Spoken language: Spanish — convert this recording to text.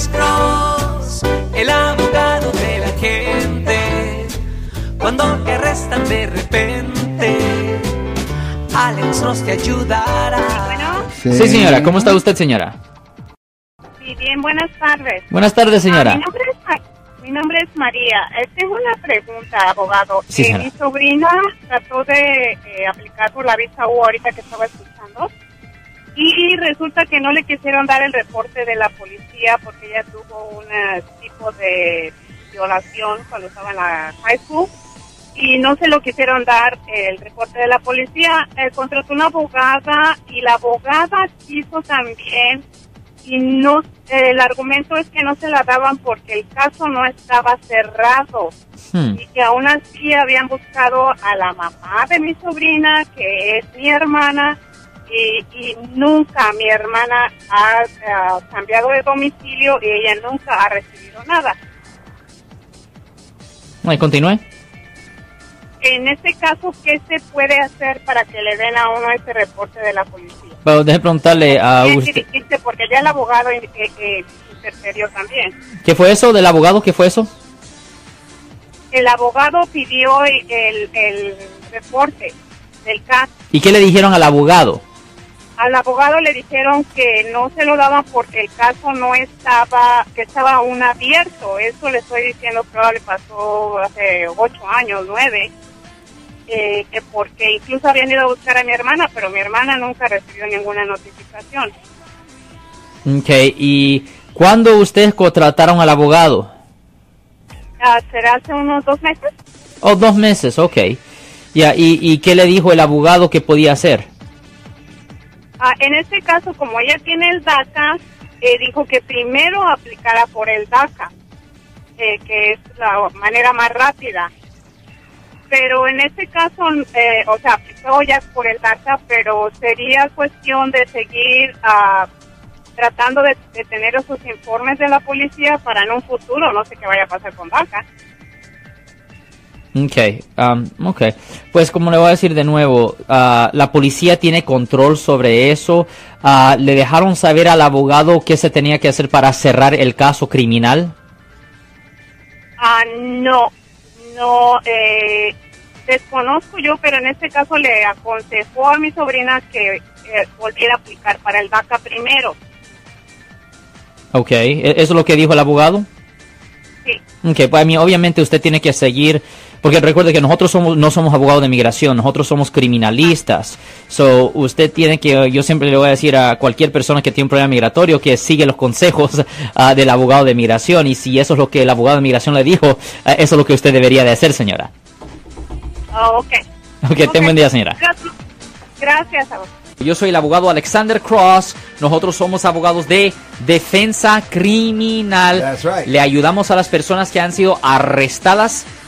Alex Cross, el abogado de la gente. Cuando te arrestan de repente, Alex Cross te ayudará. Bueno, Sí, señora. ¿Cómo está usted, señora? sí, bien, buenas tardes. Buenas tardes, Ah, señora. mi, nombre es, mi nombre es María. Eh, tengo una pregunta, abogado. Sí, Eh, señora. mi sobrina trató de eh, aplicar por la visa U ahorita que estaba escuchando y resulta que no le quisieron dar el reporte de la policía porque ella tuvo un eh, tipo de violación cuando estaba en la high school y no se lo quisieron dar el reporte de la policía. Eh, contrató una abogada y la abogada quiso también y no el argumento es que no se la daban porque el caso no estaba cerrado Hmm. y que aún así habían buscado a la mamá de mi sobrina que es mi hermana y, y nunca mi hermana ha, ha cambiado de domicilio y ella nunca ha recibido nada. Continúe. En este caso, ¿qué se puede hacer para que le den a uno ese reporte de la policía? Bueno, deje preguntarle a usted. porque ya el abogado eh, eh, interfirió también. ¿Qué fue eso del abogado? ¿Qué fue eso? El abogado pidió el, el, el reporte del caso. ¿Y qué le dijeron al abogado? Al abogado le dijeron que no se lo daban porque el caso no estaba, que estaba aún abierto. Eso le estoy diciendo ahora le pasó hace ocho años, nueve. Eh, que porque incluso habían ido a buscar a mi hermana, pero mi hermana nunca recibió ninguna notificación. Ok, ¿y cuándo ustedes contrataron al abogado? Ah, ¿Será hace unos dos meses? Oh, dos meses, ok. Ya, ¿y, ¿y qué le dijo el abogado que podía hacer? Ah, en este caso, como ella tiene el DACA, eh, dijo que primero aplicara por el DACA, eh, que es la manera más rápida. Pero en este caso, eh, o sea, aplicó ya por el DACA, pero sería cuestión de seguir ah, tratando de, de tener esos informes de la policía para en un futuro, no sé qué vaya a pasar con DACA. Ok, um, ok. Pues como le voy a decir de nuevo, ah, la policía tiene control sobre eso. Ah, ¿Le dejaron saber al abogado qué se tenía que hacer para cerrar el caso criminal? Ah, no, no, eh, desconozco yo, pero en este caso le aconsejó a mi sobrina que eh, volviera a aplicar para el DACA primero. Ok, ¿e- ¿eso es lo que dijo el abogado? Sí, Ok, pues a mí obviamente usted tiene que seguir, porque recuerde que nosotros somos, no somos abogados de migración, nosotros somos criminalistas. So, usted tiene que, yo siempre le voy a decir a cualquier persona que tiene un problema migratorio que sigue los consejos ah, del abogado de migración y si eso es lo que el abogado de migración le dijo, ah, eso es lo que usted debería de hacer, señora. Ah, ok. Ok, ten buen día, señora. Gracias, gracias a vos. Yo soy el abogado Alexander Cross. Nosotros somos abogados de defensa criminal. That's right. Le ayudamos a las personas que han sido arrestadas